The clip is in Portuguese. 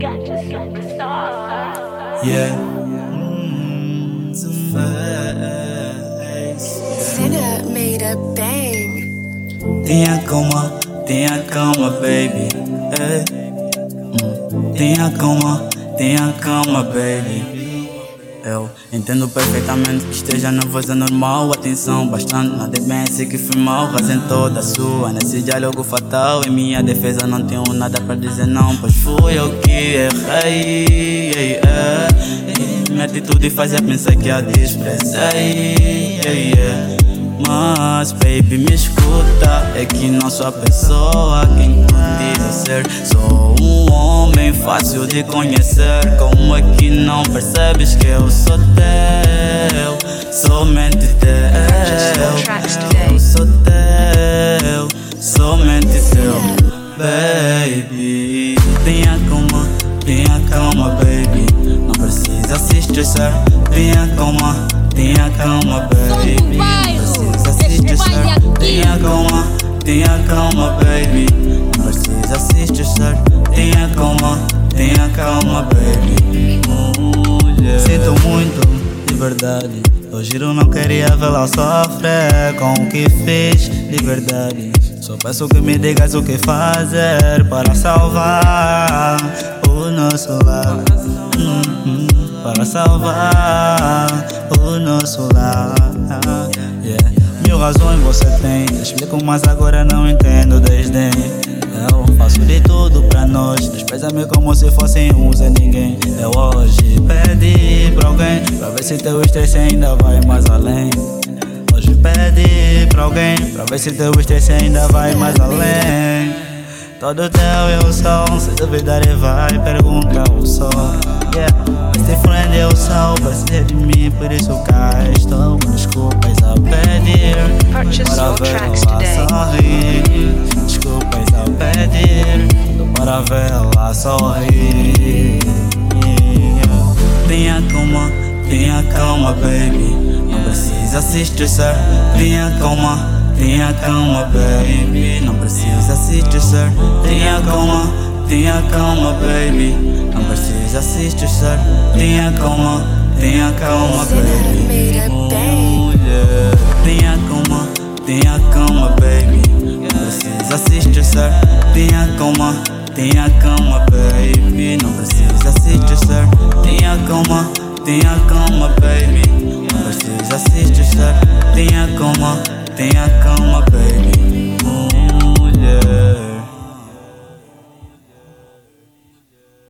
Yeah. Mm, it's a face. Sinner made a bang. Tenha calma, tenha calma, baby. Hey. Mm. Tenha calma, tenha calma, baby. Eu entendo perfeitamente que esteja nervosa normal. Atenção bastante, nada é que fui mal. Razem toda sua nesse diálogo fatal. Em minha defesa não tenho nada para dizer não Pois fui eu que errei. Yeah, yeah. Minha atitude fazia pensar que a desprezei. Yeah, yeah. Mas baby me escuta. É que não sou a pessoa quem tu ser? Sou um homem fácil de conhecer. Como é que não percebes que eu sou teu? Somente teu. Eu sou teu. Somente teu Baby. Tenha calma, tenha calma baby. Não precisa se estressar. Tenha calma, tenha calma baby estressar Tenha calma, tenha calma baby. Mulher. Sinto muito, de verdade. Eu giro não queria vê-la sofrer Com o que fiz, de verdade. Só peço que me digas o que fazer Para salvar o nosso lar. Uhum, Para salvar o nosso lar. Yeah. Mil razões você tem Explico mas agora não entendo desdém Despreza-me como se fosse um Zé Ninguém. Eu hoje pedi pra alguém Pra ver se teu estresse ainda vai mais além. Hoje pedi pra alguém Pra ver se teu estresse ainda vai mais além. Todo teu eu sou Se duvidar e vai pergunta o sol. Yeah. Best friend eu sou Precisa de mim por isso cá estou. Desculpas a pedir Para vê-la today. sorrir. Desculpas a pedir Para sorrir. Tenha calma, tenha calma baby. Não precisa se estressar Tenha calma, tenha calma baby. Não precisa se estressar Tenha calma, tenha calma baby. Não precisa se estressar Tenha calma, tenha calma baby. Mulher Tenha calma, tenha calma baby. Não precisa se estressar tenha calma, baby. Não precisa se distrair. Tenha calma, tenha calma, baby. Não precisa se distrair. Tenha calma, tenha calma, baby.